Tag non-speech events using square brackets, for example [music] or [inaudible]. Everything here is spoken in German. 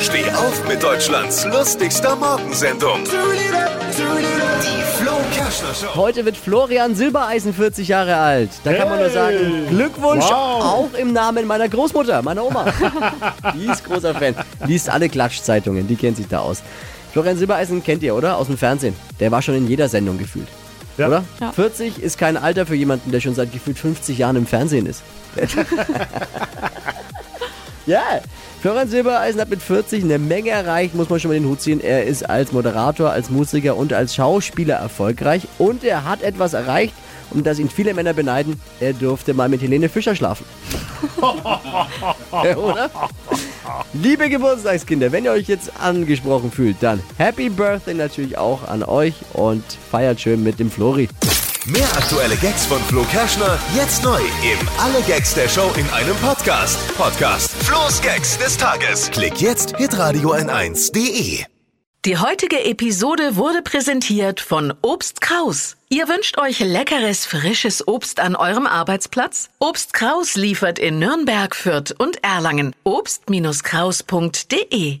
Steh auf mit Deutschlands lustigster Morgensendung. Die Flo Kerschner Show. Heute wird Florian Silbereisen 40 Jahre alt. Da kann man nur sagen, Glückwunsch, Wow. auch im Namen meiner Großmutter, meiner Oma. [laughs] die ist großer Fan. Liest alle Klatschzeitungen, die kennt sich da aus. Florian Silbereisen kennt ihr, oder? Aus dem Fernsehen. Der war schon in jeder Sendung gefühlt. Ja. Oder? Ja. 40 ist kein Alter für jemanden, der schon seit gefühlt 50 Jahren im Fernsehen ist. [laughs] ja, Florian Silbereisen hat mit 40 eine Menge erreicht, muss man schon mal den Hut ziehen. Er ist als Moderator, als Musiker und als Schauspieler erfolgreich und er hat etwas erreicht, um das ihn viele Männer beneiden. Er durfte mal mit Helene Fischer schlafen. [laughs] Oder? Liebe Geburtstagskinder, wenn ihr euch jetzt angesprochen fühlt, dann Happy Birthday natürlich auch an euch und feiert schön mit dem Flori. Mehr aktuelle Gags von Flo Kerschner jetzt neu im Alle Gags der Show in einem Podcast. Podcast Flo's Gags des Tages. Klick jetzt hitradio n1.de. Die heutige Episode wurde präsentiert von Obst Kraus. Ihr wünscht euch leckeres, frisches Obst an eurem Arbeitsplatz? Obst Kraus liefert in Nürnberg, Fürth und Erlangen. Obst-Kraus.de